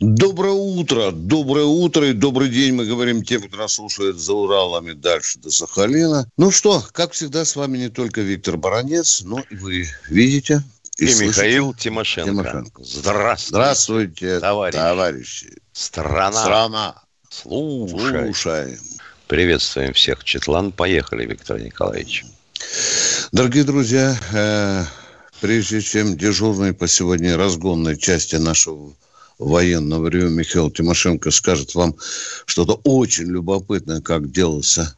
Доброе утро, доброе утро и добрый день, мы говорим тем, кто нас слушает за Уралами дальше до Сахалина. Ну что, как всегда, с вами не только Виктор Баранец, но и вы видите и, и Михаил Тимошенко. Тимошенко. Здравствуйте. Здравствуйте, товарищи. товарищи. Страна. Страна. Слушай. Слушай. Приветствуем всех. Четлан, поехали, Виктор Николаевич. Дорогие друзья, э, прежде чем дежурный по сегодня разгонной части нашего военного времени Михаил Тимошенко скажет вам что-то очень любопытное, как делался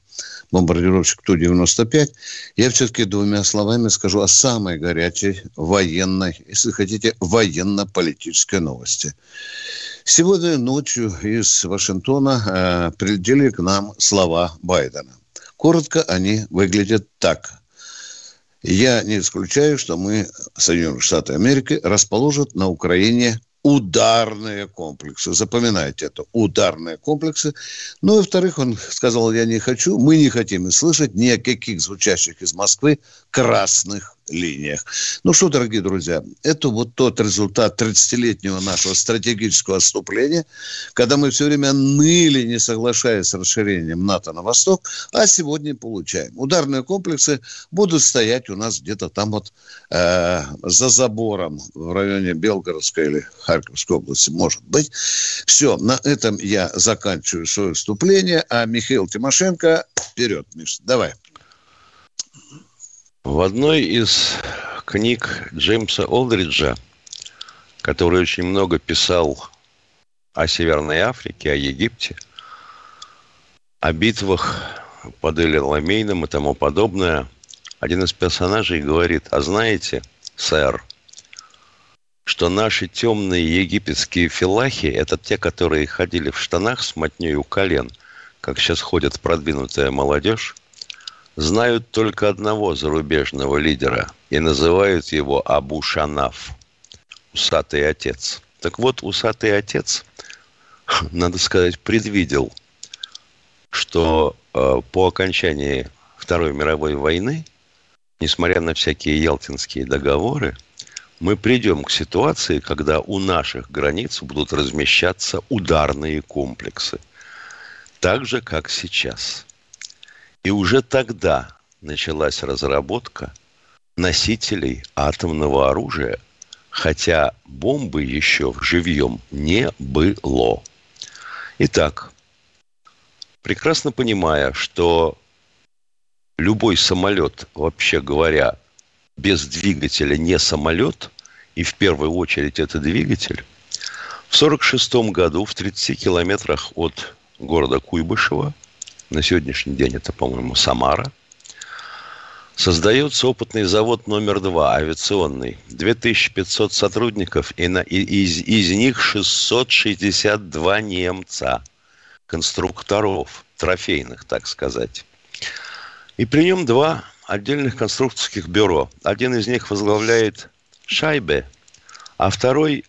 бомбардировщик Ту-95, я все-таки двумя словами скажу о самой горячей военной, если хотите, военно-политической новости. Сегодня ночью из Вашингтона э, прилетели к нам слова Байдена. Коротко они выглядят так. Я не исключаю, что мы, Соединенные Штаты Америки, расположат на Украине ударные комплексы. Запоминайте это. Ударные комплексы. Ну и, во-вторых, он сказал, я не хочу, мы не хотим слышать ни каких звучащих из Москвы красных линиях. Ну что, дорогие друзья, это вот тот результат 30-летнего нашего стратегического отступления, когда мы все время ныли, не соглашаясь с расширением НАТО на восток, а сегодня получаем. Ударные комплексы будут стоять у нас где-то там вот э, за забором в районе Белгородской или Харьковской области, может быть. Все, на этом я заканчиваю свое выступление, а Михаил Тимошенко, вперед, Миша, давай. В одной из книг Джеймса Олдриджа, который очень много писал о Северной Африке, о Египте, о битвах под Эль-Ламейном и тому подобное, один из персонажей говорит, а знаете, сэр, что наши темные египетские филахи – это те, которые ходили в штанах с мотней у колен, как сейчас ходит продвинутая молодежь, знают только одного зарубежного лидера и называют его Абу Шанаф, усатый отец. Так вот, усатый отец, надо сказать, предвидел, что э, по окончании Второй мировой войны, несмотря на всякие ялтинские договоры, мы придем к ситуации, когда у наших границ будут размещаться ударные комплексы. Так же, как сейчас – и уже тогда началась разработка носителей атомного оружия, хотя бомбы еще в живьем не было. Итак, прекрасно понимая, что любой самолет, вообще говоря, без двигателя не самолет, и в первую очередь это двигатель, в 1946 году в 30 километрах от города Куйбышева – на сегодняшний день это, по-моему, Самара, создается опытный завод номер два, авиационный. 2500 сотрудников, и, на, и из, из них 662 немца, конструкторов, трофейных, так сказать. И при нем два отдельных конструкторских бюро. Один из них возглавляет Шайбе, а второй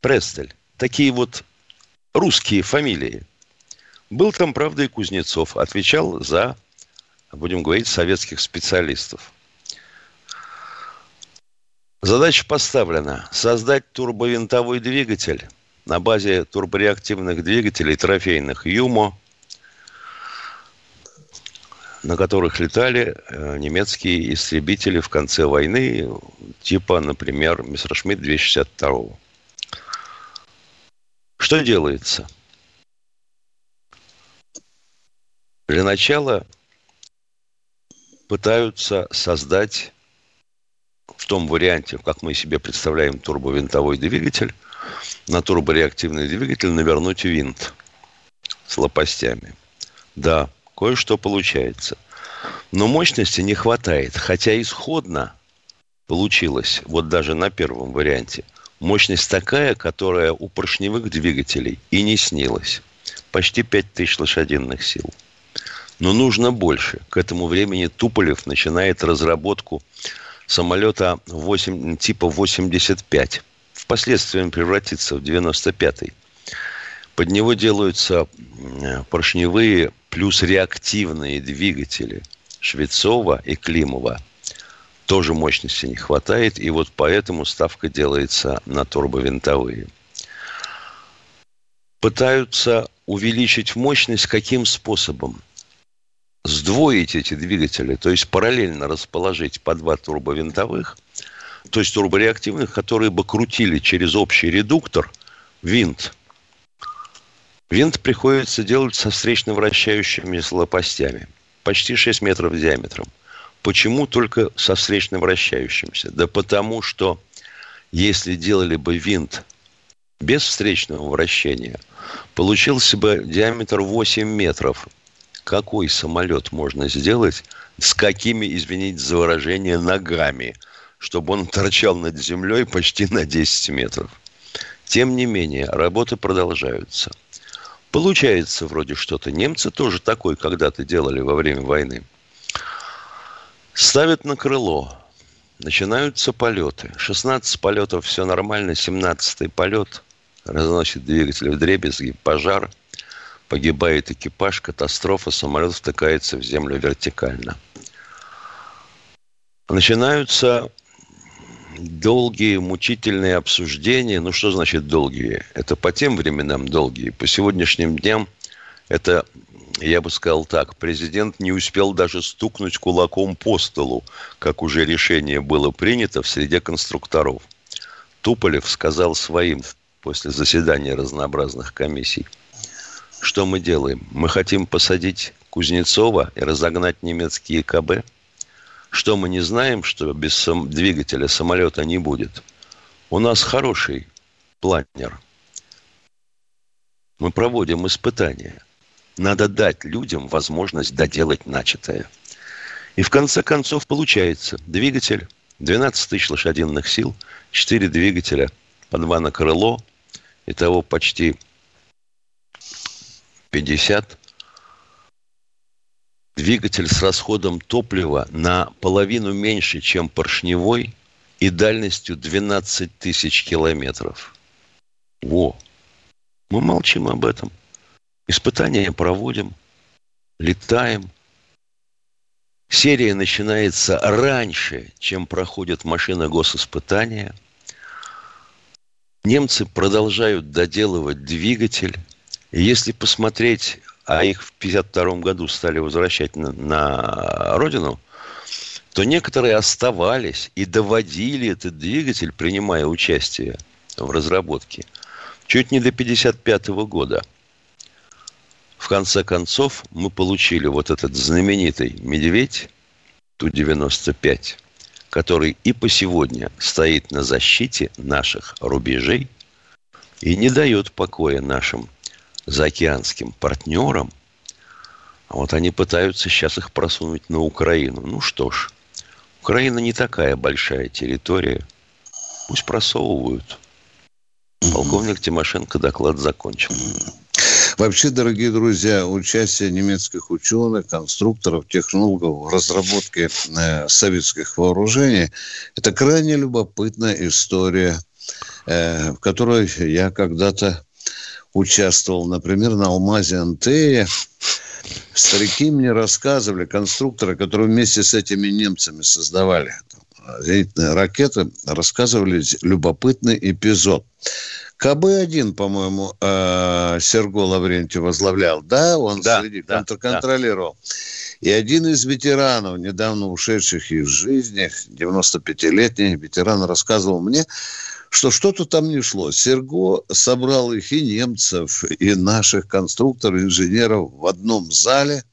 Престель. Такие вот русские фамилии – был там, правда, и Кузнецов. Отвечал за, будем говорить, советских специалистов. Задача поставлена – создать турбовинтовой двигатель на базе турбореактивных двигателей трофейных «Юмо», на которых летали э, немецкие истребители в конце войны, типа, например, Мессершмитт 262. Что делается – Для начала пытаются создать в том варианте, как мы себе представляем турбовинтовой двигатель, на турбореактивный двигатель навернуть винт с лопастями. Да, кое-что получается. Но мощности не хватает, хотя исходно получилось, вот даже на первом варианте, мощность такая, которая у поршневых двигателей и не снилась. Почти 5000 лошадиных сил – Но нужно больше. К этому времени Туполев начинает разработку самолета 8, типа 85. Впоследствии он превратится в 95-й. Под него делаются поршневые плюс реактивные двигатели Швецова и Климова. Тоже мощности не хватает, и вот поэтому ставка делается на турбовинтовые. Пытаются увеличить мощность каким способом? Сдвоить эти двигатели, то есть параллельно расположить по два турбовинтовых, то есть турбореактивных, которые бы крутили через общий редуктор винт. Винт приходится делать со встречно вращающимися лопастями, почти 6 метров диаметром. Почему только со встречно вращающимся? Да потому что если делали бы винт без встречного вращения, получился бы диаметр 8 метров. Какой самолет можно сделать с какими, извините за выражение, ногами, чтобы он торчал над землей почти на 10 метров? Тем не менее, работы продолжаются. Получается вроде что-то. Немцы тоже такой когда-то делали во время войны. Ставят на крыло. Начинаются полеты. 16 полетов, все нормально. 17-й полет разносит двигатель в дребезги, пожар, погибает экипаж, катастрофа, самолет втыкается в землю вертикально. Начинаются долгие, мучительные обсуждения. Ну, что значит долгие? Это по тем временам долгие. По сегодняшним дням это, я бы сказал так, президент не успел даже стукнуть кулаком по столу, как уже решение было принято в среде конструкторов. Туполев сказал своим после заседания разнообразных комиссий. Что мы делаем? Мы хотим посадить Кузнецова и разогнать немецкие КБ? Что мы не знаем, что без сам... двигателя самолета не будет? У нас хороший планер. Мы проводим испытания. Надо дать людям возможность доделать начатое. И в конце концов получается двигатель, 12 тысяч лошадиных сил, 4 двигателя, по 2 на крыло – Итого почти 50. Двигатель с расходом топлива на половину меньше, чем поршневой, и дальностью 12 тысяч километров. Во! Мы молчим об этом. Испытания проводим, летаем. Серия начинается раньше, чем проходит машина госиспытания – Немцы продолжают доделывать двигатель. Если посмотреть, а их в 1952 году стали возвращать на, на родину, то некоторые оставались и доводили этот двигатель, принимая участие в разработке, чуть не до 1955 года. В конце концов, мы получили вот этот знаменитый «Медведь» Ту-95 – который и по сегодня стоит на защите наших рубежей и не дает покоя нашим заокеанским партнерам. А вот они пытаются сейчас их просунуть на Украину. Ну что ж, Украина не такая большая территория. Пусть просовывают. Полковник Тимошенко доклад закончил. Вообще, дорогие друзья, участие немецких ученых, конструкторов, технологов в разработке э, советских вооружений – это крайне любопытная история, э, в которой я когда-то участвовал, например, на Алмазе Антея. Старики мне рассказывали, конструкторы, которые вместе с этими немцами создавали зенитные ракеты, рассказывали любопытный эпизод. КБ-1, по-моему, э, Серго Лаврентьев возглавлял. Да, он да, среди, да, контролировал. Да. И один из ветеранов, недавно ушедших из жизни, 95-летний ветеран, рассказывал мне, что что-то там не шло. Серго собрал их и немцев, и наших конструкторов, инженеров в одном зале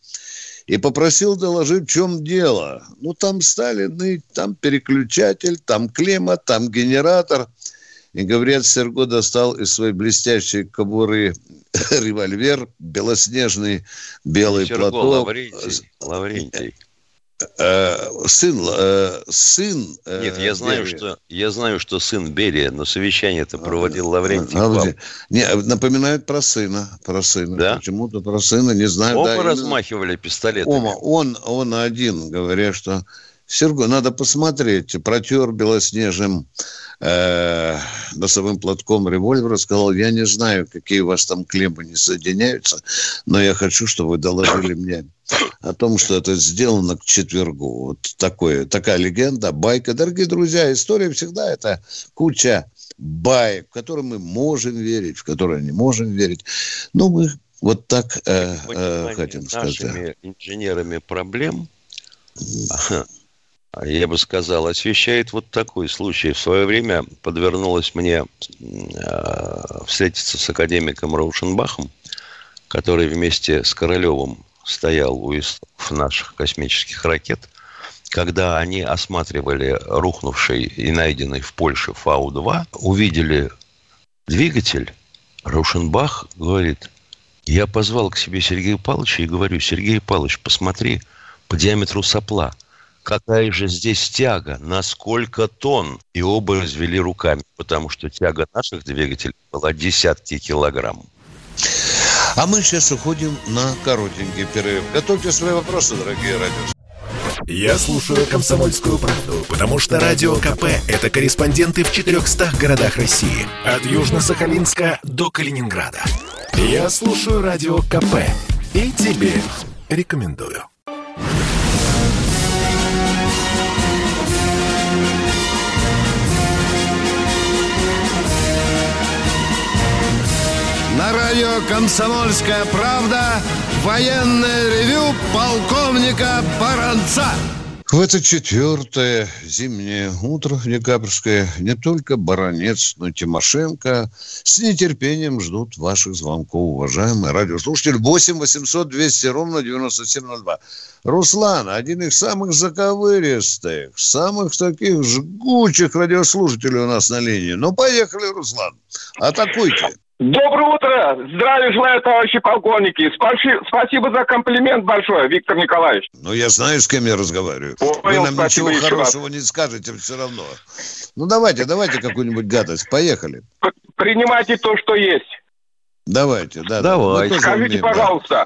и попросил доложить, в чем дело. Ну, там стали ныть, там переключатель, там климат, там генератор – и, говорят, Серго достал из своей блестящей кобуры револьвер, белоснежный белый Серго, платок. Лаврентий, Лаврентий. Э, сын, э, сын... Э, Нет, я знаю, что я знаю, что сын Берия, но совещание это проводил Лаврентий. А, не, напоминают про сына, про сына. Да? Почему-то про сына, не знаю. Оба да, размахивали пистолетами. Ома, он, он один, говоря, что Сергей, надо посмотреть, протер белоснежным э, носовым платком револьвера, сказал, я не знаю, какие у вас там клеммы не соединяются, но я хочу, чтобы вы доложили мне о том, что это сделано к четвергу. Вот такое, такая легенда, байка. Дорогие друзья, история всегда это куча баек, в которые мы можем верить, в которые не можем верить. Но мы вот так э, э, хотим сказать. Нашими инженерами проблем я бы сказал, освещает вот такой случай. В свое время подвернулось мне э, встретиться с академиком Раушенбахом, который вместе с Королевым стоял у истоков наших космических ракет, когда они осматривали рухнувший и найденный в Польше Фау-2, увидели двигатель, Раушенбах говорит, я позвал к себе Сергея Павловича и говорю, Сергей Павлович, посмотри по диаметру сопла – какая же здесь тяга, на сколько тонн. И оба развели руками, потому что тяга наших двигателей была десятки килограмм. А мы сейчас уходим на коротенький перерыв. Готовьте свои вопросы, дорогие радио. Я слушаю «Комсомольскую правду», потому что «Радио КП» — это корреспонденты в 400 городах России. От Южно-Сахалинска до Калининграда. Я слушаю «Радио КП» и тебе рекомендую. На радио «Комсомольская правда» военное ревю полковника Баранца. В это четвертое зимнее утро декабрьское не только Баранец, но и Тимошенко с нетерпением ждут ваших звонков, уважаемые радиослушатели. 8 800 200 ровно 9702. Руслан, один из самых заковыристых, самых таких жгучих радиослушателей у нас на линии. Ну, поехали, Руслан, атакуйте. Доброе утро! Здравия желаю, товарищи полковники! Спасибо, спасибо за комплимент большой, Виктор Николаевич. Ну, я знаю, с кем я разговариваю. Понял, Вы нам ничего хорошего раз. не скажете все равно. Ну, давайте, давайте какую-нибудь гадость. Поехали. Принимайте то, что есть. Давайте, да. Давайте. Скажите, умеем, пожалуйста, да.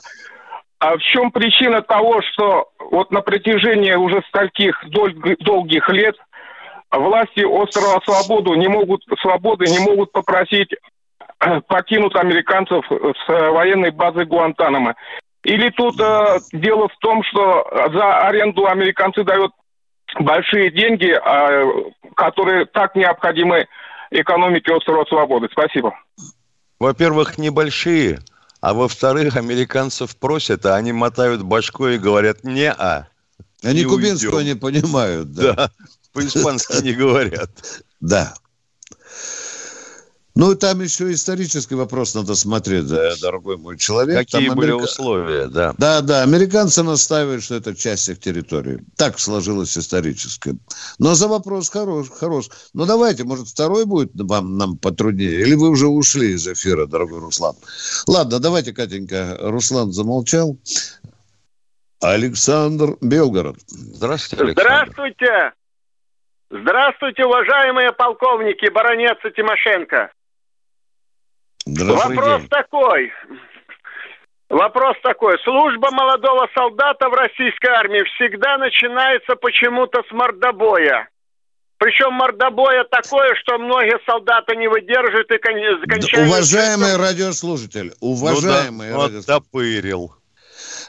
а в чем причина того, что вот на протяжении уже стольких долгих лет власти острова Свободу не могут, Свободы не могут попросить покинут американцев с военной базы Гуантанамо. Или тут э, дело в том, что за аренду американцы дают большие деньги, э, которые так необходимы экономике острова Свободы. Спасибо. Во-первых, небольшие, а во-вторых, американцев просят, а они мотают башкой и говорят «не-а». Они кубинского не понимают. Да, да по-испански не говорят. Да. Ну, там еще исторический вопрос надо смотреть, дорогой мой человек. Какие там были Америка... условия, да. Да, да, американцы настаивают, что это часть их территории. Так сложилось исторически. Но за вопрос хорош, хорош. Ну, давайте, может, второй будет вам нам потруднее? Или вы уже ушли из эфира, дорогой Руслан? Ладно, давайте, Катенька, Руслан замолчал. Александр Белгород. Здравствуйте, Александр. Здравствуйте. Здравствуйте, уважаемые полковники, баронец и Тимошенко. Вопрос день. такой. Вопрос такой. Служба молодого солдата в российской армии всегда начинается почему-то с мордобоя. Причем мордобоя такое, что многие солдаты не выдерживают и кончают... Уважаемый радиослушатель, уважаемый ну, да, радиослушатель.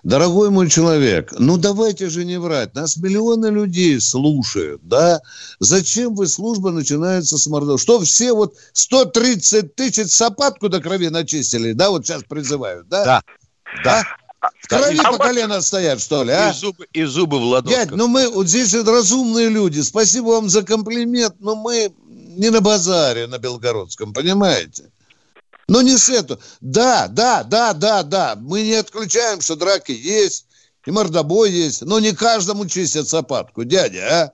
Дорогой мой человек, ну давайте же не врать. Нас миллионы людей слушают, да? Зачем вы служба начинается с мордов? Что все вот 130 тысяч сапатку до крови начистили, да? Вот сейчас призывают, да? Да. Да. В крови а по колено стоят, что ли, а? И зубы, и зубы в ладошках. Дядь, ну мы, вот здесь разумные люди. Спасибо вам за комплимент, но мы не на базаре на Белгородском, понимаете? Но не с этого. Да, да, да, да, да. Мы не отключаем, что драки есть, и мордобой есть. Но не каждому чистят сапатку, дядя, а?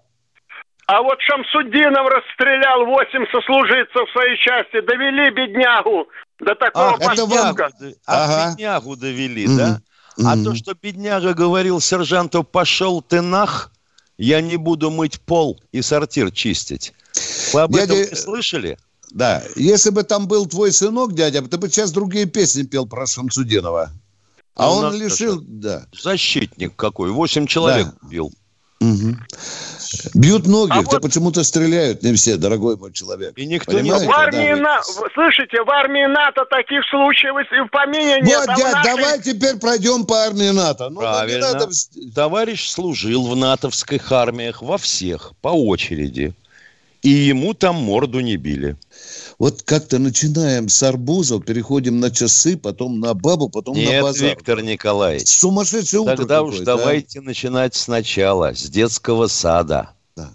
А вот Шамсудинов расстрелял восемь сослуживцев в своей части. Довели беднягу до такого Ах, поступка. Это вам... А ага. беднягу довели, mm-hmm. да? А то, что бедняга говорил сержанту «пошел ты нах», я не буду мыть пол и сортир чистить. Вы об Дядя- этом не слышали? Да, если бы там был твой сынок, дядя, ты бы сейчас другие песни пел про Шамсудинова. А Ну, он лишил, же. да. Защитник какой, восемь человек бил. Мгм. Бьют ноги, А да вот- почему-то стреляют не все, дорогой мой человек. И никто не Понимаете? В армии да. На- слышите, в армии НАТО таких случаев и в помине нет. Вот, а дядь, нашей- давай теперь пройдем по армии НАТО. Ну, не Правильно. надо... Товарищ служил в натовских армиях во всех, по очереди. И ему там морду не били. Вот как-то начинаем с арбузов, переходим на часы, потом на бабу, потом на Нет, базар. Виктор Николаевич. Сумасшедшее утро Тогда уж а? давайте начинать сначала, с детского сада. Да.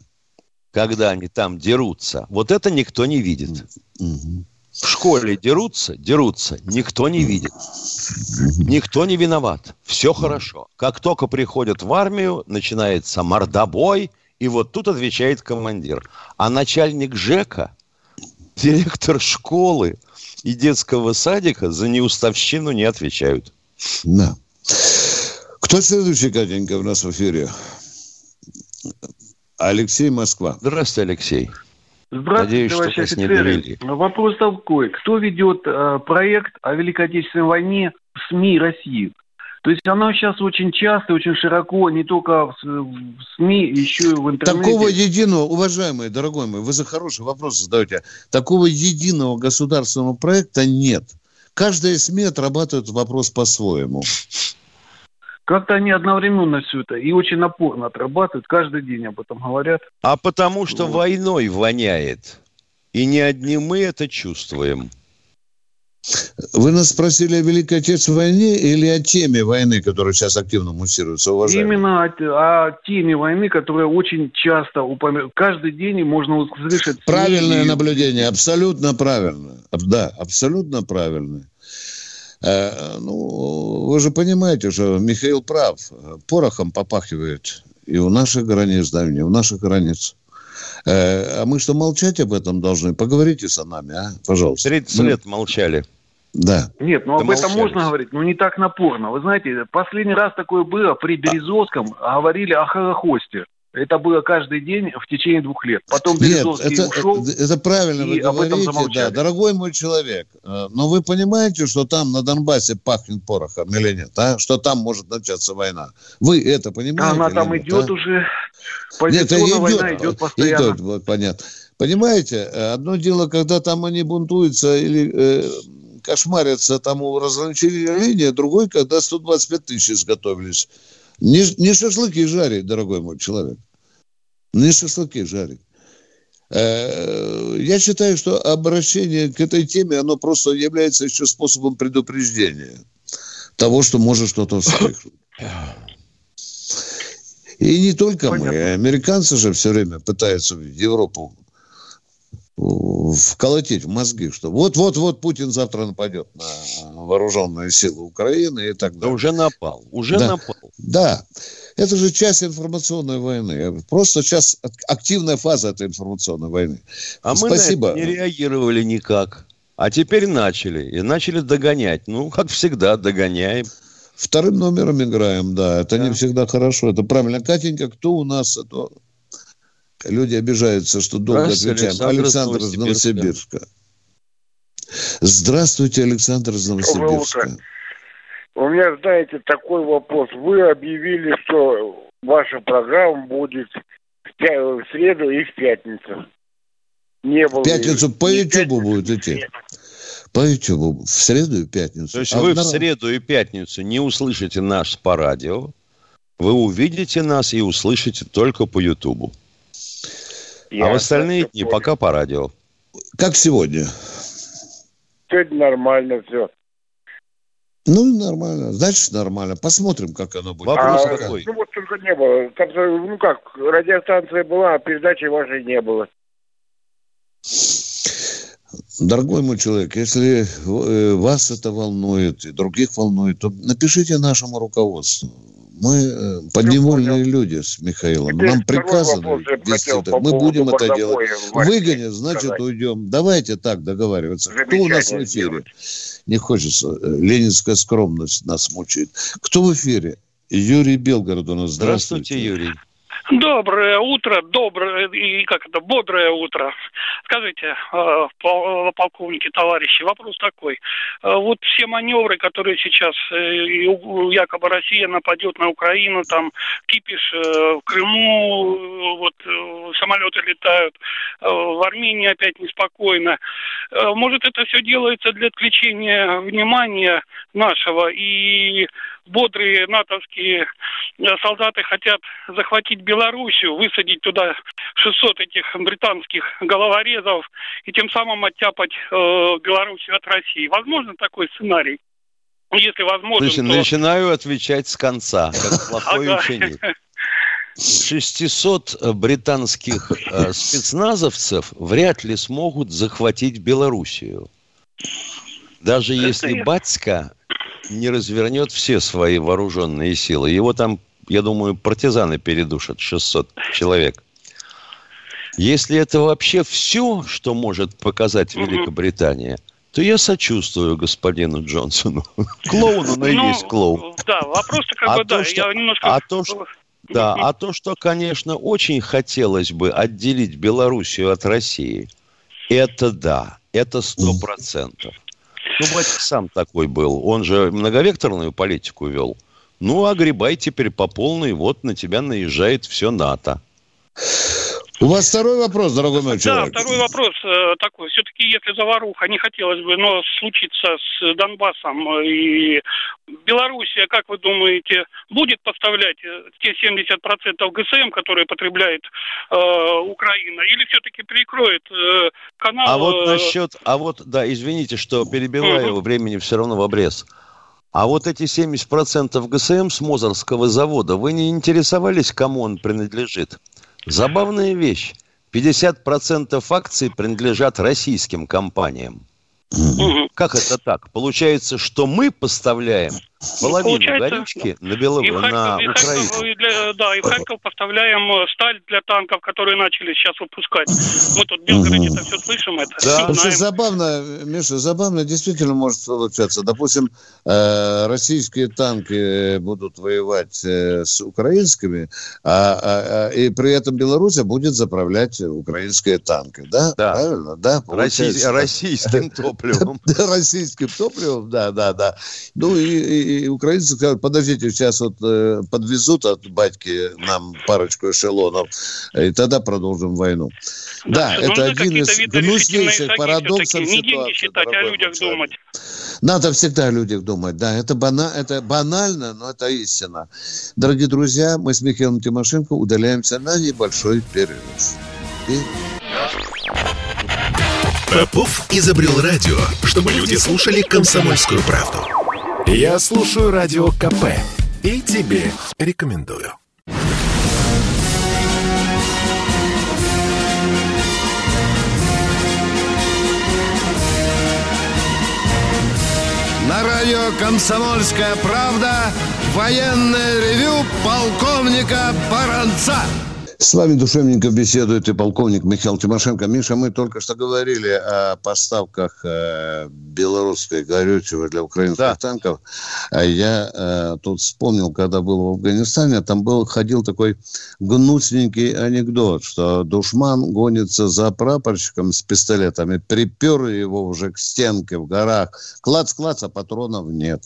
Когда они там дерутся. Вот это никто не видит. Мгм. В школе дерутся, дерутся, никто не видит. Никто не виноват. Все хорошо. Как только приходят в армию, начинается мордобой, и вот тут отвечает командир. А начальник ЖЭКа, директор школы и детского садика за неуставщину не отвечают. Да. Кто следующий, Катенька, у нас в эфире? Алексей Москва. Здравствуйте, Алексей. Здравствуйте, Надеюсь, что товарищи офицеры. Вопрос такой. Кто ведет э, проект о Великой Отечественной войне в СМИ России? То есть оно сейчас очень часто, очень широко, не только в, СМИ, еще и в интернете. Такого единого, уважаемый, дорогой мой, вы за хороший вопрос задаете. Такого единого государственного проекта нет. Каждая СМИ отрабатывает вопрос по-своему. Как-то они одновременно все это и очень напорно отрабатывают, каждый день об этом говорят. А потому что войной воняет. И не одни мы это чувствуем. Вы нас спросили о Великой Отечественной войне или о теме войны, которая сейчас активно муссируется, уважаемый? Именно о, о теме войны, которая очень часто упоминается. Каждый день можно услышать... Правильное и- наблюдение, абсолютно правильно. Да, абсолютно правильно. Э, ну, вы же понимаете, что Михаил прав. Порохом попахивает и у наших границ, да, и не у наших границ. Э, а мы что, молчать об этом должны? Поговорите со нами, а? Пожалуйста. 30 Мы- лет молчали. Да. Нет, ну об этом можно говорить, но не так напорно. Вы знаете, последний раз такое было при Березовском, говорили о Холокосте. Это было каждый день в течение двух лет. Потом Нет, Березовский это, ушел. это, это правильно и вы об этом говорите, да, дорогой мой человек. э, Но вы понимаете, что там на Донбассе пахнет порохом или нет, а? Что там может начаться война? Вы это понимаете? Она или там нет, идет а? уже. Нет, Позиционная идет, война идет постоянно. идет, вот, понятно. Понимаете, э, одно дело, когда там они бунтуются или э, кошмарятся там у разграничения линии, другой, когда 125 тысяч изготовились. Не, не шашлыки жарить, дорогой мой человек. Не шашлыки жарить. Э, Я считаю, что обращение к этой теме, оно просто является еще способом предупреждения того, что может что-то вспыхнуть. И не только мы. Понятно. Американцы же все время пытаются в Европу вколотить в мозги, что вот-вот-вот Путин завтра нападет на вооруженные силы Украины и так Да далее. уже напал. Уже Да. напал. Да, это же часть информационной войны. Просто сейчас активная фаза этой информационной войны. А мы Спасибо. на это не реагировали никак. А теперь начали. И начали догонять. Ну, как всегда, догоняем. Вторым номером играем, да. Это не всегда хорошо. Это правильно. Катенька, кто у нас? А то люди обижаются, что долго Здравствуйте, отвечаем. Александр Александр из Новосибирска. Здравствуйте, Александр из Новосибирска. У меня, знаете, такой вопрос. Вы объявили, что ваша программа будет в среду и в пятницу. Не было. В пятницу по Ютубу будет идти. По Ютубу. В среду и пятницу. То есть А вы в среду и пятницу не услышите нас по радио. Вы увидите нас и услышите только по Ютубу. А в остальные дни понял. пока по радио. Как сегодня? Сегодня нормально все. Ну, нормально. Значит, нормально. Посмотрим, как оно будет. Вопрос А, какой? ну вот только не было. Там, ну как, радиостанция была, а передачи вашей не было. Дорогой мой человек, если э, вас это волнует и других волнует, то напишите нашему руководству. Мы э, подневольные люди с Михаилом. Теперь Нам приказано вести это. по Мы будем это делать. Выгонят, значит, сказать. уйдем. Давайте так договариваться. Кто у нас в эфире? сделать. Не хочется. э, Ленинская скромность нас мучает. Кто в эфире? Юрий Белгород у нас. Здравствуйте, Здравствуйте. Юрий. Доброе утро, доброе и как это, бодрое утро. Скажите, э, пол- полковники, товарищи, вопрос такой. Э, Вот все маневры, которые сейчас, э, якобы Россия нападет на Украину, там кипиш э, в Крыму, э, вот э, самолеты летают, э, в Армении опять неспокойно. Э, Может, это все делается для отвлечения внимания нашего и бодрые натовские э, солдаты хотят захватить Белоруссию, высадить туда 600 этих британских головорезов и тем самым оттяпать э, Белоруссию от России. Возможно такой сценарий? Если возможно, Слушайте, то... начинаю отвечать с конца, как плохой Ага. ученик. 600 британских э, спецназовцев вряд ли смогут захватить Белоруссию. Даже если батька не развернет все свои вооруженные силы. Его там, я думаю, партизаны передушат 600 человек. Если это вообще все, что может показать Великобритания, то я сочувствую господину Джонсону. Клоун он и Ну, есть клоун. Да, вопрос-то как А бы, то, да, что- я немножко... а то, что- Да, а то, что, конечно, очень хотелось бы отделить Белоруссию от России, это да, это сто процентов. Ну, батька сам такой был. Он же многовекторную политику вел. Ну, огребай теперь по полной, вот на тебя наезжает все НАТО. У вас второй вопрос, дорогой мой Да, человек. второй вопрос э, такой. Все-таки, если заваруха не хотелось бы, но случится с Донбассом э, и Белоруссия, как вы думаете, будет поставлять э, те 70% ГСМ, которые потребляет э, Украина, или все-таки перекроет э, канал? А вот э, насчет, а вот, да, извините, что перебиваю, времени все равно в обрез. А вот эти 70% ГСМ с Мозорского завода, вы не интересовались, кому он принадлежит? Забавная вещь. 50% акций принадлежат российским компаниям. Как это так? Получается, что мы поставляем половину получается, горючки на, Бело... И в на и Украину. Харьков, и для- да, и в Харьков поставляем э, сталь для танков, которые начали сейчас выпускать. Мы тут в Белгороде это все слышим, это Да. Вообще знаем. забавно, Миша, забавно действительно может получаться. Допустим, э, российские танки будут воевать э, с украинскими, а, а- а- и при этом Беларусь будет заправлять украинские танки. Да? Да. Правильно? Да, Россий- российским топливом. Российским топливом, да, да, да. Ну и, и- и украинцы сказали, подождите, сейчас вот э, подвезут от батьки нам парочку эшелонов, и тогда продолжим войну. Да, что это один из гнуснейших парадоксов всё-таки. Не деньги ситуации. считать, а людях человек. думать. Надо всегда о людях думать, да, это, бана, это банально, но это истина. Дорогие друзья, мы с Михаилом Тимошенко удаляемся на небольшой перерыв. И Попов изобрел радио, чтобы люди слушали комсомольскую правду. Я слушаю радио КП и тебе рекомендую. На радио «Комсомольская правда» военное ревю полковника Баранца. С вами душевненько беседует и полковник Михаил Тимошенко. Миша, мы только что говорили о поставках э, белорусской горючего для украинских Да. танков. А я э, тут вспомнил, когда был в Афганистане, там был, ходил такой гнусненький анекдот, что душман гонится за прапорщиком с пистолетами, припер его уже к стенке в горах. Клац-клац, а патронов нет.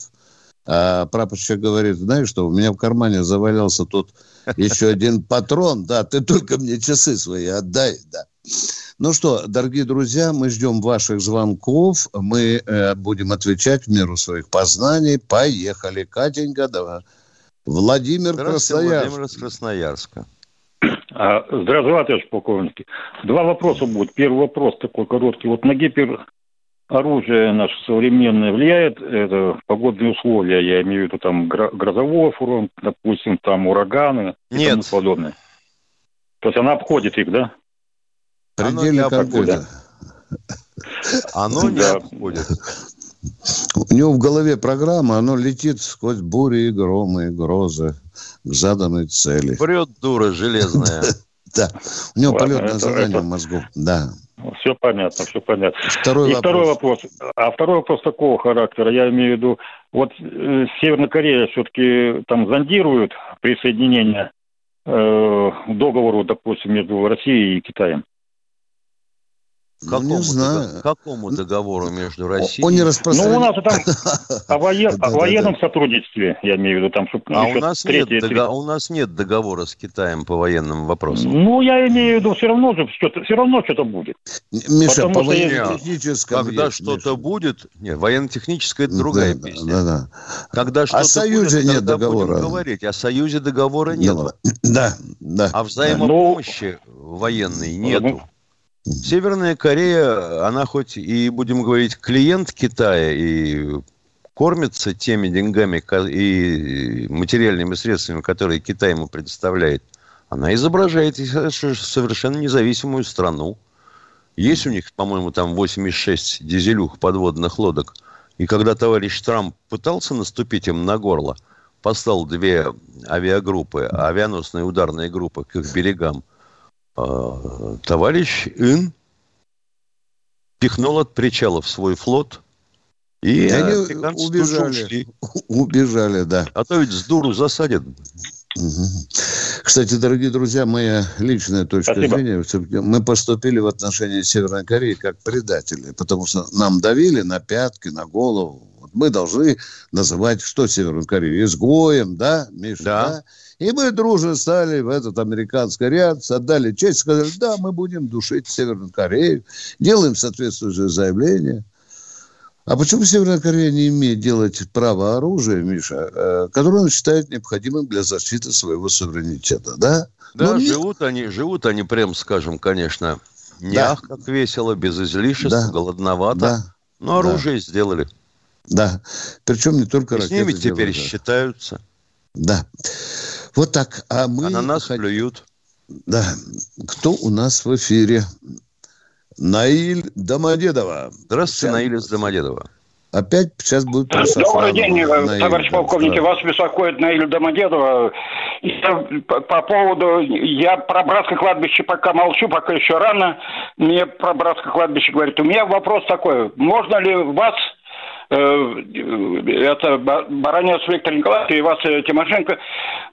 А прапорщик говорит, знаешь что, у меня в кармане завалялся тут еще один патрон, да, ты только мне часы свои отдай, да. Ну что, дорогие друзья, мы ждем ваших звонков, мы э, будем отвечать в меру своих познаний. Поехали, Катенька, давай. Владимир Красноярск. Владимир из Красноярска. А, Здравствуйте, товарищ полковник. Два вопроса будет. Первый вопрос такой короткий. Вот на гипер оружие наше современное влияет это, погодные условия, я имею в виду там гро- грозовой фронт, допустим, там ураганы и Нет. тому подобное. То есть она обходит их, да? Оно Предельно не конкретно. Оно не Да. обходит. У него в голове программа, оно летит сквозь бури и громы, и грозы. к заданной цели. Врет дура железная. Да, у него полетное задание в мозгу, да. Все понятно, все понятно. Второй И вопрос. второй вопрос. А второй вопрос такого характера, я имею в виду, вот э, Северная Корея все-таки там зондирует присоединение э, договору, допустим, между Россией и Китаем. Ну, не знаю. дого- какому договору между Россией Он не Ну, у нас там о, воен- Да, о да, военном сотрудничестве, я имею в виду, там, чтоб А еще у нас, нет третье, дого- у нас нет договора с Китаем по военным вопросам. Ну, я имею в виду, все равно же что-то, все равно что-то будет. Миша, Потому по военно-техническому Когда есть, что-то Миша. будет... Нет, военно-техническая это другая Да, песня. Да, да. Когда что-то Союзе будет, нет договора. Будем говорить. О Союзе договора нет. Да, да. А взаимопомощи военной нету. Северная Корея, она хоть и, будем говорить, клиент Китая и кормится теми деньгами и материальными средствами, которые Китай ему предоставляет, она изображает совершенно независимую страну. Есть у них, по-моему, там 86 дизелюх подводных лодок. И когда товарищ Трамп пытался наступить им на горло, послал две авиагруппы, авианосные ударные группы к их берегам, товарищ Ин пихнул от причалов свой флот, и, И они убежали. ушли. Убежали, да. А то ведь с дуру засадят. Кстати, дорогие друзья, моя личная точка Спасибо. зрения, мы поступили в отношении Северной Кореи как предатели, потому что нам давили на пятки, на голову. Мы должны называть, что Северную Корею? Изгоем, да, Миша? Да. И мы дружно стали в этот американский ряд, отдали честь, сказали, да, мы будем душить Северную Корею, делаем соответствующее заявление. А почему Северная Корея не имеет делать право оружия, Миша, э, которое она считает необходимым для защиты своего суверенитета, да? Да, не- живут они, живут они, прям скажем, конечно, не Да. ах, как весело, без излишеств, Да. голодновато. Да, Но оружие сделали. Да. Причем не только И с ними ракеты теперь делают, да. считаются. Да. Вот так. А мы... А на нас хот- плюют. Да. Кто у нас в эфире? Наиль Домодедова. Здравствуйте, Сейчас. Наиля из Домодедова. Опять сейчас будет Добрый день, Наиль, товарищ да, полковник. здравствуйте. Вас беспокоит Наиль Домодедова. Я по, по поводу... Я про братское кладбище пока молчу, пока еще рано. Мне про братское кладбище говорит. У меня вопрос такой. Можно ли вас... э, это Ба- Баранец Виктор Николаевич и вас, Тимошенко,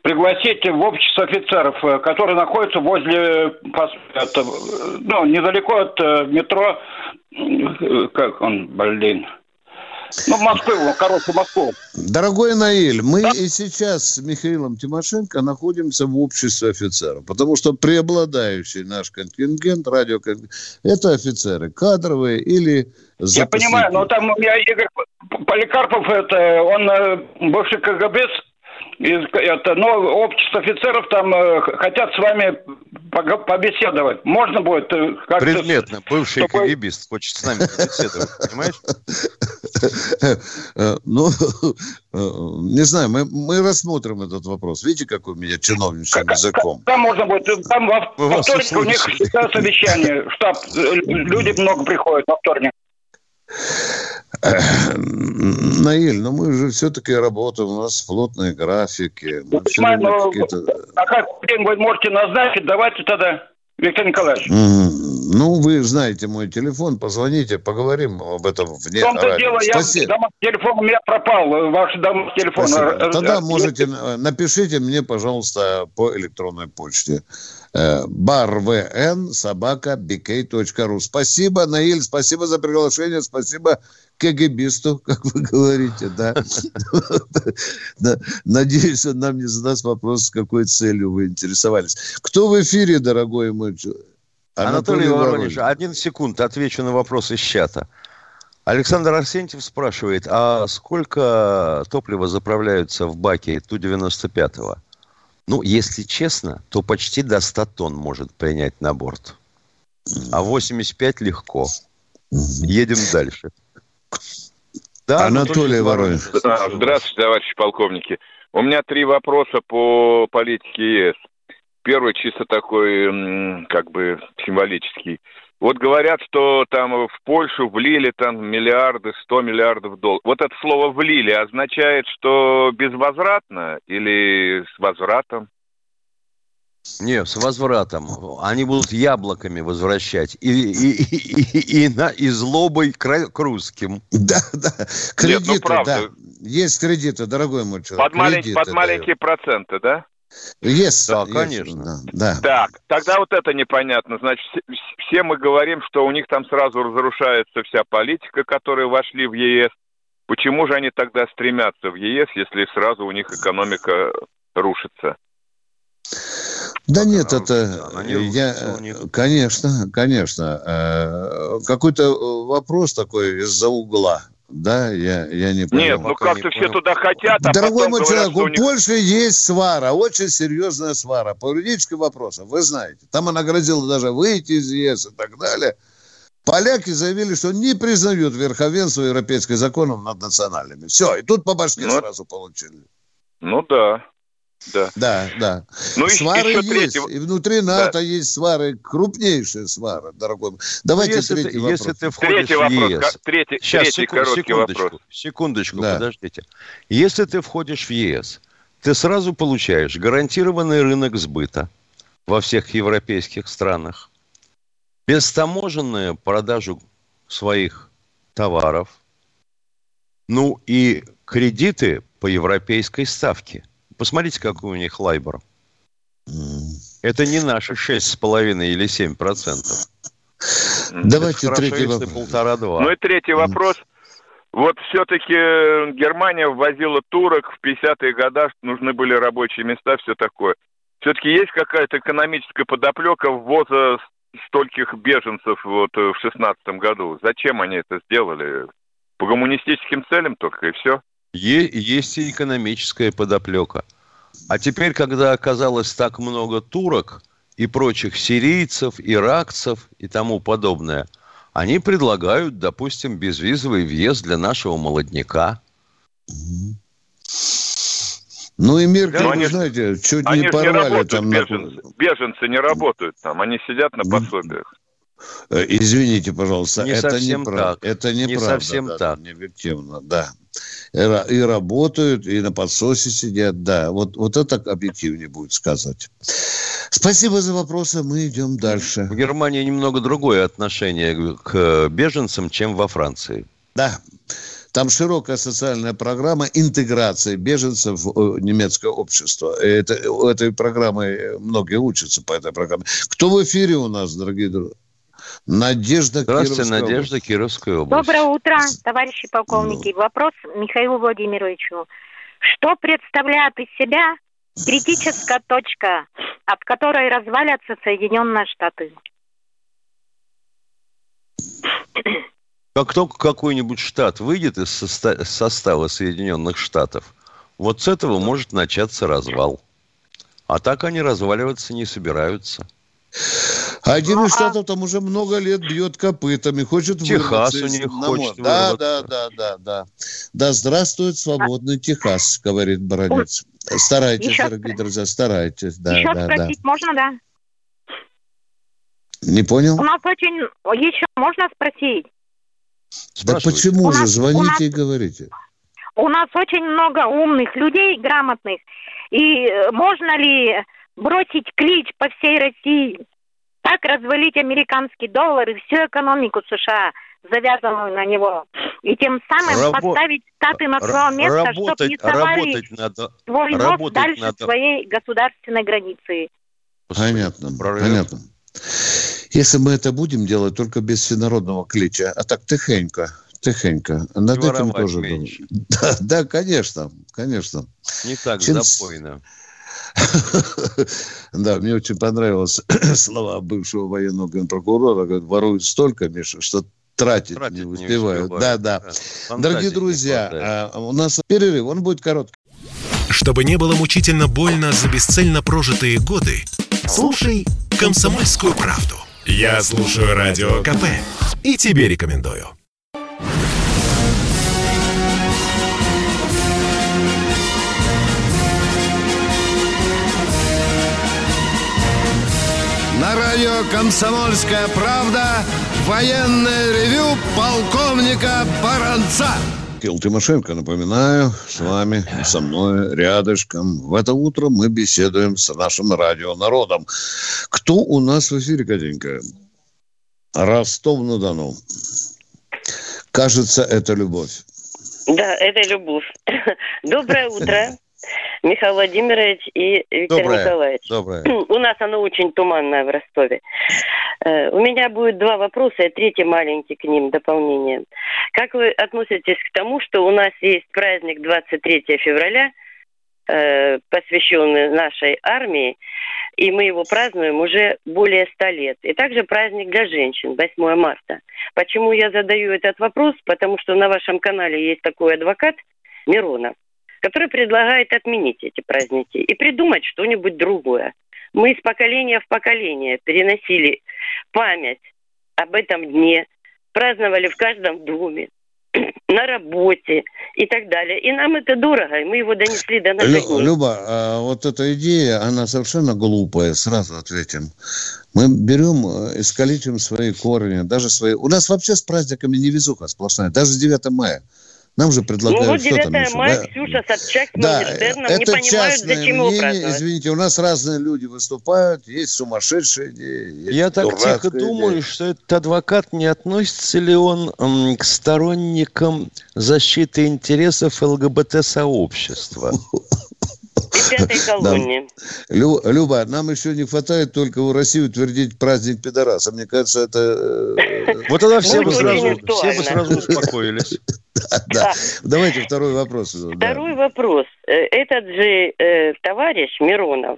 пригласить в общество офицеров, э, которые находятся возле, э, ну, недалеко от метро, как он, блин, ну, Москву, короче, Москву. Дорогой Наиль, мы и сейчас с Михаилом Тимошенко находимся в обществе офицеров, потому что преобладающий наш контингент, радиоконтингент, это офицеры кадровые или Я запасники. понимаю, но там у меня Игорь Поликарпов, это он э, бывший КГБ, из- это, но общество офицеров там э, хотят с вами побеседовать. Можно будет э, как-то... Предметно. Бывший чтобы- КГБист хочет с нами побеседовать, понимаешь? Э, Ну, э, не знаю, мы, мы рассмотрим этот вопрос. Видите, какой у меня чиновничьим языком? Там можно будет, там во, во вторник у них всегда совещание, штаб, э, люди много приходят во вторник. Наиль, ну мы же все-таки работаем, у нас плотные графики. Мы всё Понимаю, но а как день вы можете назначить, давайте тогда, Виктор Николаевич. Мгм. Ну, вы знаете мой телефон, позвоните, поговорим об этом вне В том-то радио. дело, я, Спасибо. дома- телефон у меня пропал, э, ваш дом телефон. Спасибо. Э, Тогда э, можете, напишите мне, пожалуйста, по электронной почте. Barvn собака. Спасибо, Наиль, спасибо за приглашение, спасибо КГБисту, как вы говорите, да. Надеюсь, он нам не задаст вопрос, с какой целью вы интересовались. Кто в эфире, дорогой мой? чу- Анатолий Воронеж, один секунд, отвечу на вопрос из чата. Александр Арсентьев спрашивает, а сколько топлива заправляются в баке Ту-95? Ну, если честно, то почти до 100 тонн может принять на борт. А 85 легко. Едем дальше. Да, Анатолий Воронеж. Да, Здравствуйте, товарищи полковники. У меня три вопроса по политике ЕС. Первый чисто такой, как бы, символический. Вот говорят, что там в Польшу влили там миллиарды, 100 миллиардов долларов. Вот это слово «влили» означает, что безвозвратно или с возвратом? Нет, с возвратом. Они будут яблоками возвращать. И, и, и, и, и, на, и злобой к, к русским. Да, да. Кредиты, Нет, ну правда. да. Есть кредиты, дорогой мой человек. Под, малень- Кредиты под дают. маленькие проценты, да? Есть, Да, есть, конечно. Да, да. Так, тогда вот это непонятно. Значит, все- все мы говорим, что у них там сразу разрушается вся политика, которые вошли в ЕС. Почему же они тогда стремятся в ЕС, если сразу у них экономика рушится? Да нет, это не я, них. конечно, конечно. Э, Какой-то э, вопрос такой из-за угла, да, я, я не понял. Нет, ну пока как-то не все понял. туда хотят, а Дорогой мой человек, у у них... Польши есть свара, очень серьезная свара по юридическим вопросам, вы знаете. Там она грозила даже выйти из ЕС и так далее. Поляки заявили, что не признают верховенство европейских законов над национальными. Все, и тут по башке Ну, сразу получили. Ну да, да. Да, да. Ну свары еще есть, третий... и внутри НАТО есть свары, крупнейшие свары, дорогой мой. Давайте если, третий ты, вопрос. если ты входишь Третий в вопрос, ЕС... ка- третий, Сейчас, третий секунд- короткий секундочку, вопрос. секундочку, Да. подождите. Если ты входишь в ЕС, ты сразу получаешь гарантированный рынок сбыта во всех европейских странах, бестаможенную продажу своих товаров, ну и кредиты по европейской ставке. Посмотрите, какой у них лайбор. Это не наши 6,5 или 7 процентов. Давайте Это третий вопрос. полтора-два. Ну и третий вопрос. Вот все-таки Германия ввозила турок в 50-е годы, нужны были рабочие места, все такое. Все-таки есть какая-то экономическая подоплека ввоза стольких беженцев вот э, в 16 году? Зачем они это сделали? По гуманистическим целям только и все? Е- есть и экономическая подоплека. А теперь, когда оказалось так много турок и прочих сирийцев, иракцев и тому подобное, они предлагают, допустим, безвизовый въезд для нашего молодняка. Ну и Меркель, Ну, вы они ж- знаете, чуть Они не не порвали работают, там... на- беженцы. Беженцы не работают там, они сидят на пособиях. Э, Извините, пожалуйста, Не это неправда. так. Это Не неправда. совсем да, так. Не объективно, да. И, ра- и работают, и на подсосе сидят, да. Вот, вот это объективнее будет сказать. Спасибо за вопросы, мы идем дальше. В Германии немного другое отношение к беженцам, чем во Франции. Да. Там широкая социальная программа интеграции беженцев в э, немецкое общество. Это, у этой программы многие учатся по этой программе. Кто в эфире у нас, дорогие друзья? Надежда Здравствуйте, Кировская Надежда, область. Кировская область. Доброе утро, товарищи полковники. Вопрос Михаилу Владимировичу. Что представляет из себя критическая точка, от которой развалятся Соединенные Штаты? Как только какой-нибудь штат выйдет из соста- состава Соединенных Штатов, вот с этого может начаться развал. А так они разваливаться не собираются. Один из штатов там уже много лет бьет копытами, хочет Техас вырваться у них на хочет. Да, да, да, да, да. Да здравствует свободный Техас, говорит Баранец. Старайтесь, Еще- дорогие друзья, старайтесь. Да, Еще да, да. спросить можно, да? Не понял? У нас очень... Еще можно спросить? Да почему У же? нас- Звоните нас- и говорите. У нас очень много умных людей, грамотных. И э, можно ли бросить клич по всей России, так развалить американский доллар и всю экономику США, завязанную на него, и тем самым Рабо- поставить Штаты на свое место, чтобы не совали работать надо. свой нос дальше надо. своей государственной границы. Понятно, Прорвет. понятно. Если мы это будем делать только без всенародного клича, а так тихенько, тихенько, над И этим тоже меньше. Да, да, конечно, конечно. Не так Чем- запойно. Да, мне очень понравилось слова бывшего военного генпрокурора. Говорит, воруют столько, Миша, что тратить, Тратить не успевают. Да, да. Фантазии Дорогие друзья, а, у нас перерыв, он будет короткий. Чтобы не было мучительно больно за бесцельно прожитые годы, слушай «Комсомольскую правду». Я слушаю Радио КП и тебе рекомендую. «Комсомольская правда» военное ревю полковника Баранца. Кирилл Тимошенко, напоминаю, с вами, со мной, рядышком. В это утро мы беседуем с нашим радионародом. Кто у нас в эфире, Катенька? Ростов-на-Дону. Кажется, это любовь. Да, это любовь. Доброе утро. Михаил Владимирович и Виктор Доброе. Николаевич. Доброе. У нас оно очень туманное в Ростове. Э, У меня будет два вопроса и третий маленький к ним дополнение. Как вы относитесь к тому, что у нас есть праздник 23 февраля, э, посвященный нашей армии, и мы его празднуем уже более ста лет. И также праздник для женщин, 8 марта. Почему я задаю этот вопрос? Потому что на вашем канале есть такой адвокат Миронов, который предлагает отменить эти праздники и придумать что-нибудь другое. Мы из поколения в поколение переносили память об этом дне, праздновали в каждом доме, на работе и так далее. И нам это дорого, и мы его донесли до наших Лю-. Люба, а вот эта идея, она совершенно глупая, сразу ответим. Мы берем, э, искалечим свои корни, даже свои... У нас вообще с праздниками невезуха сплошная, даже с 9 мая. Нам же предлагают ну вот что 9 там еще, мая да? Ксюша Собчак с Да, Моргенштерном не это понимают, частное зачем его мнение. праздновать. Извините, у нас разные люди выступают, есть сумасшедшие идеи, есть Я так тихо идея. думаю, что этот адвокат не относится ли он к сторонникам защиты интересов ЛГБТ-сообщества? И пятой колонии. Лю- Люба, нам еще не хватает только в России утвердить праздник пидораса. Мне кажется, это... э, Вот тогда все бы сразу, все бы сразу успокоились. Да. Давайте второй вопрос. Второй вопрос. Э, Этот же э, товарищ Миронов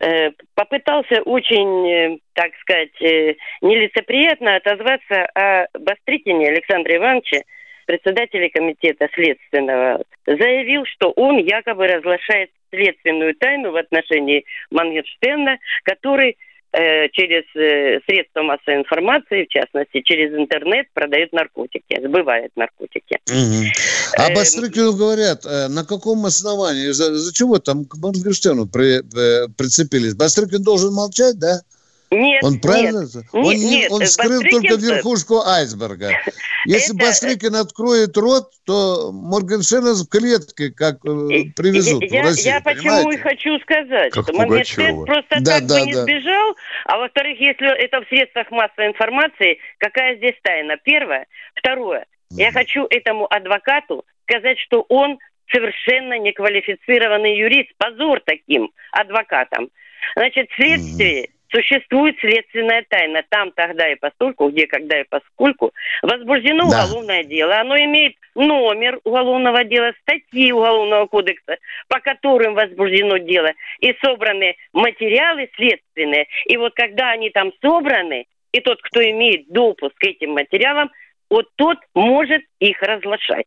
э, попытался очень, э, так сказать, э, нелицеприятно отозваться о Бастрыкине Александре Ивановиче, председателе комитета следственного, заявил, что он якобы разглашает следственную тайну в отношении Мангенштерна, который э, через э, средства массовой информации, в частности, через интернет продает наркотики, сбывает наркотики. Мгм. А Э, Бастрыкину говорят, на каком основании, за, за чего там к Моргенштерну при- э, прицепились? Бастрыкин должен молчать, да? Нет, Он правильно? нет, он нет, не- нет, он вскрыл Бастрыкин- только верхушку айсберга. Если Это- Бастрыкин откроет рот, то Моргенштерна в клетке как э, привезут я, в Россию, я почему и понимаете? хочу сказать, Как что Моргенштерн просто Да, так да, бы не да. сбежал, а во-вторых, если это в средствах массовой информации, какая здесь тайна? Первое. Второе. Я хочу этому адвокату сказать, что он совершенно неквалифицированный юрист. Позор таким адвокатам. Значит, в следствии существует следственная тайна. Там, тогда и постольку, где, когда и поскольку, возбуждено Да. уголовное дело. Оно имеет номер уголовного дела, статьи Уголовного кодекса, по которым возбуждено дело, и собраны материалы следственные. И вот когда они там собраны, и тот, кто имеет допуск к этим материалам, вот тот может их разглашать.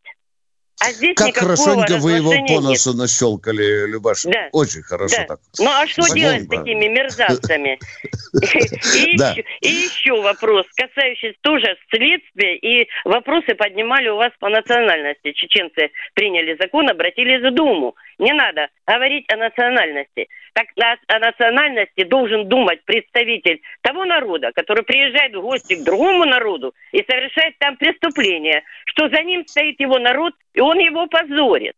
А здесь Как никакого хорошонько вы его по нет. носу нащелкали, Любаш. Да. Очень хорошо Да. так. Ну а что Спасибо. делать с такими мерзавцами? И Да. еще- и еще вопрос, касающийся тоже следствия, и вопросы поднимали у вас по национальности. Чеченцы приняли закон, обратились в Думу. Не надо говорить о национальности. Так о национальности должен думать представитель того народа, который приезжает в гости к другому народу и совершает там преступление, что за ним стоит его народ, и он его позорит.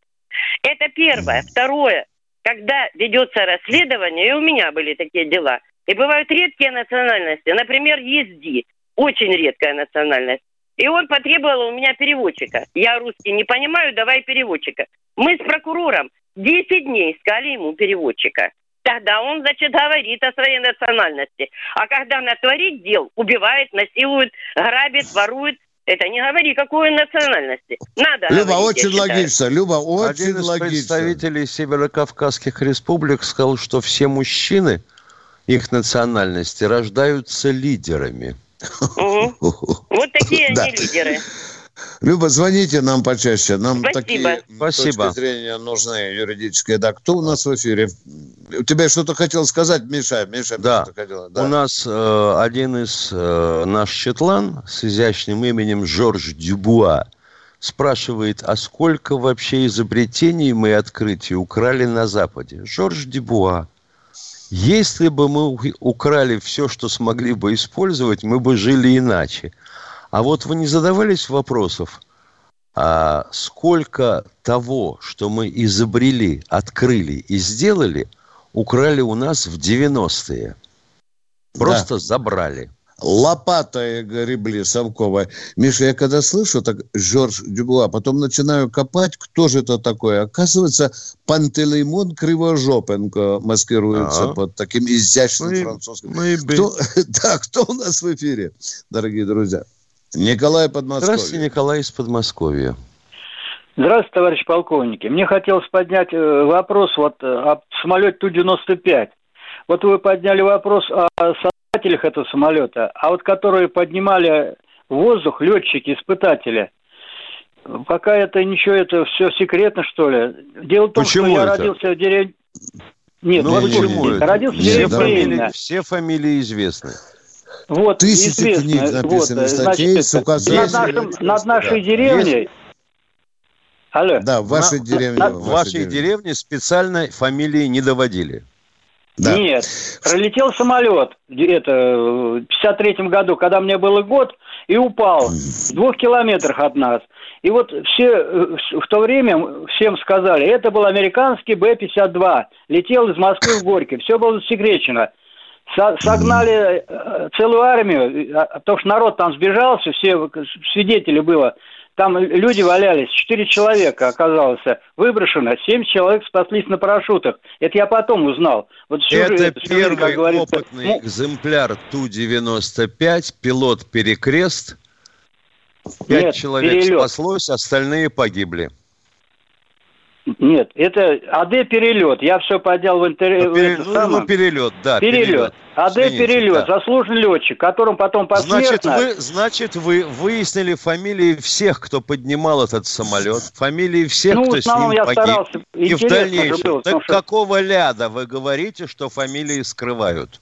Это первое. Второе. Когда ведется расследование, и у меня были такие дела, и бывают редкие национальности, например, езди, очень редкая национальность. И он потребовал у меня переводчика. Я русский не понимаю, давай переводчика. Мы с прокурором 10 дней искали ему переводчика. Тогда он, значит, говорит о своей национальности. А когда натворит дел, убивает, насилует, грабит, ворует, это не говори, какой он национальности. Надо Люба, говорить, очень логично. Люба, очень Один из логично. представителей северокавказских республик сказал, что все мужчины их национальности рождаются лидерами. Вот такие они лидеры. Люба, звоните нам почаще. Нам Спасибо. такие Спасибо. точки зрения нужны юридические. Да, кто у нас в эфире? У тебя что-то хотел сказать, Миша? Миша, Да. что-то хотела. У нас э, один из э, наш Четлан с изящным именем Жорж Дюбуа спрашивает, а сколько вообще изобретений мы и открытий украли на Западе? Жорж Дюбуа. Если бы мы украли все, что смогли бы использовать, мы бы жили иначе. А вот вы не задавались вопросов, а сколько того, что мы изобрели, открыли и сделали, украли у нас в 90-е? Просто да. забрали лопатой гребли совковой. Миша, я когда слышу так Жорж Дюбуа, потом начинаю копать, кто же это такой. Оказывается, Пантелеймон Кривожопенко маскируется А-а. под таким изящным мы, французским. Мы кто, да, кто у нас в эфире, дорогие друзья? Николай Подмосковье. Здравствуйте, Николай из Подмосковья. Здравствуйте, товарищ полковники. Мне хотелось поднять э, вопрос вот э, о самолете Ту-95. Вот вы подняли вопрос о испытателях этого самолета, а вот которые поднимали в воздух летчики, испытатели, пока это ничего, это все секретно, что ли. Дело в том, почему что я это? родился в деревне... Нет, ну, почему это? Родился в все деревне фамилии, все фамилии известны. Вот, Тысячи известно. книг написано, вот, статей значит, с указаниями. Над, нашим, над нашей деревней... Алло. Да, в вашей На, деревне. На, в вашей, деревне. деревне специальной фамилии не доводили. Да. Нет, пролетел самолет это, в 53 году, когда мне было год, и упал в двух километрах от нас. И вот все в то время всем сказали, это был американский Б-52, летел из Москвы в Горький, все было засекречено. Согнали э, целую армию, а, потому что народ там сбежался, все свидетели было – там люди валялись, четыре человека оказалось выброшено, семь человек спаслись на парашютах. Это я потом узнал. Вот это же, первый как говорится, опытный ну... экземпляр Ту-95, пилот «Перекрест». Пять Нет, человек перелет. спаслось, остальные погибли. Нет, это АД перелет. Я все поднял в интернете. Ну, пере... ну, ну, перелет, да. Перелет. перелет. АД Извините, перелет. Да. Заслуженный летчик, которым потом посмертно... Значит вы, значит, вы выяснили фамилии всех, кто поднимал этот самолет, фамилии всех, ну, кто с ним я погиб. Старался. И в дальнейшем. Было, так что... какого ляда вы говорите, что фамилии скрывают?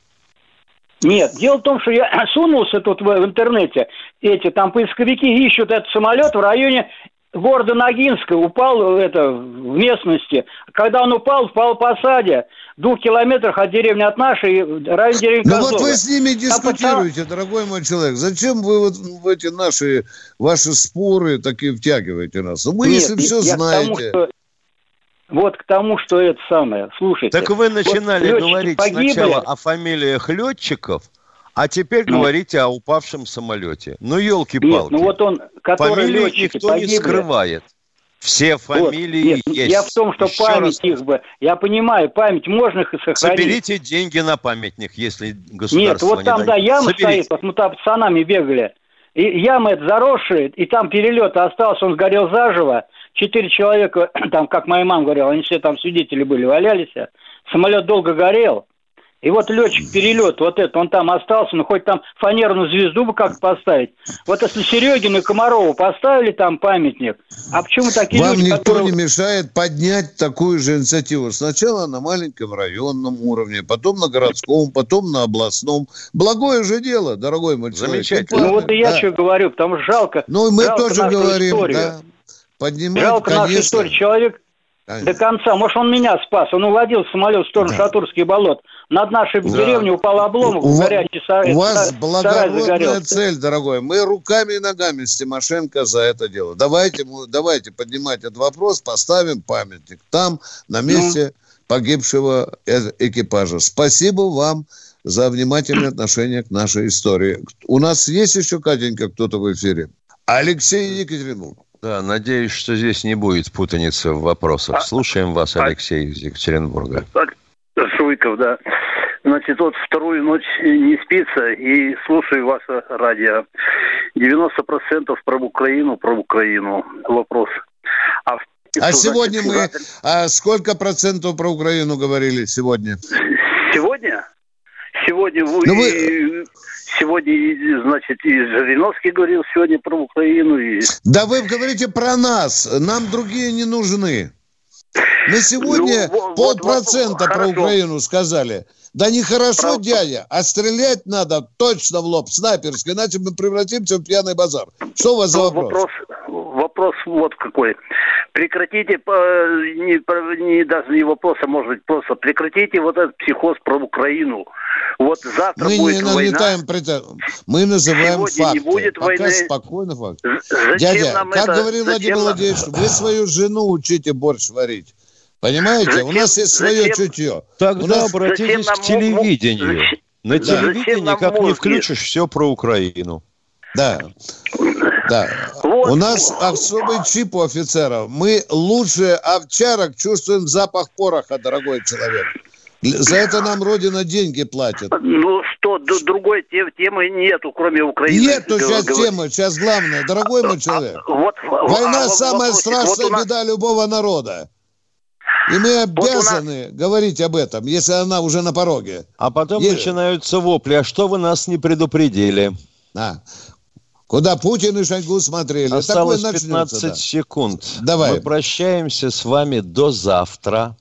Нет, дело в том, что я сунулся тут в, в интернете, эти там поисковики ищут этот самолет в районе города Ногинска упал это, в местности. Когда он упал, упал по осаде. В двух километрах от деревни от нашей, район деревни Ну вот вы с ними дискутируете, а дорогой мой человек. Зачем вы вот в эти наши, ваши споры такие втягиваете нас? Ну, вы Нет, если все знаете... К тому, что... Вот к тому, что это самое. Слушайте. Так вы начинали вот говорить погибли. сначала о фамилиях летчиков, а теперь ну, говорите о упавшем самолете. Ну, елки-палки. ну вот он, который Фамилии никто погибли. не скрывает. Все фамилии вот, нет, есть. Я в том, что Еще память раз... их бы... Я понимаю, память можно их сохранить. Соберите деньги на памятник, если государство Нет, вот там, не да, яма Соберите. стоит, вот мы там пацанами бегали. И яма это заросшая, и там перелет остался, он сгорел заживо. Четыре человека, там, как моя мама говорила, они все там свидетели были, валялись. Самолет долго горел. И вот летчик перелет, вот это, он там остался, ну хоть там фанерную звезду бы как поставить. Вот если Серегину и Комарову поставили там памятник, а почему такие Вам люди, никто которые... не мешает поднять такую же инициативу. Сначала на маленьком районном уровне, потом на городском, потом на областном. Благое же дело, дорогой мой человек. Замечательно. Ну вот и я да. что говорю, потому что жалко. Ну мы жалко тоже говорим, историю. да. Поднимать, жалко конечно. нашу историю. Человек до конца. Может, он меня спас. Он уводил самолет в сторону да. Шатурских болот. Над нашей да. деревней упал обломок, у, горячий сарай. У вас благородная цель, дорогой. Мы руками и ногами с Тимошенко за это дело. Давайте, давайте поднимать этот вопрос, поставим памятник там, на месте ну. погибшего э, экипажа. Спасибо вам за внимательное отношение к нашей истории. У нас есть еще, Катенька, кто-то в эфире? Алексей Екатеринбург. Да, надеюсь, что здесь не будет путаницы в вопросах. А, Слушаем вас, а, Алексей из Екатеринбурга. Шуйков, да. Значит, вот вторую ночь не спится и слушаю ваше радио. 90% про Украину, про Украину вопрос. А, а сегодня мы... А сколько процентов про Украину говорили сегодня? Сегодня? Сегодня вы... Ну, вы... Сегодня, значит, и Жириновский говорил сегодня про Украину. И... Да вы говорите про нас. Нам другие не нужны. На сегодня ну, полпроцента вот, про хорошо. Украину сказали. Да нехорошо, Правда. дядя, а стрелять надо точно в лоб, снайперски, иначе мы превратимся в пьяный базар. Что у вас за ну, вопрос? Вопрос, вопрос вот какой. Прекратите, э, не, не даже не вопрос, а может быть просто прекратите вот этот психоз про Украину. Вот завтра мы будет не война. нагнетаем претен- Мы называем Сегодня факты. не будет Пока войны. спокойно факт. Зачем Дядя, нам как это? говорил Владимир Зачем нам- Владимирович, вы свою жену учите борщ варить. Понимаете? У Зачем- нас есть свое зачем- чутье. Тогда У нас- обратитесь к телевидению. На Да. телевидении Зачем как не включишь все про Украину. Да. Да. У нас особый чип у офицеров. Мы лучше овчарок чувствуем запах пороха, дорогой человек. За это нам Родина деньги платит. Ну что, другой тем- темы нету, кроме Украины. Нету сейчас Говор- темы, сейчас главное, дорогой мой человек. Вот, Война а, самая вопрос- страшная вот нас- беда любого народа. И мы обязаны говорить об этом, если она уже на пороге. А потом Е- начинаются вопли. А что вы нас не предупредили? А. Куда Путин и Шойгу смотрели. Осталось Такое начнется, 15 да. секунд. Давай. Мы прощаемся с вами до завтра.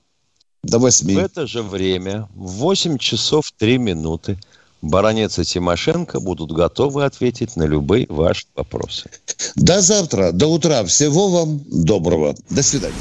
До восьми. В это же время, в 8 часов 3 минуты, Баронец и Тимошенко будут готовы ответить на любые ваши вопросы. До завтра, до утра. Всего вам доброго. До свидания.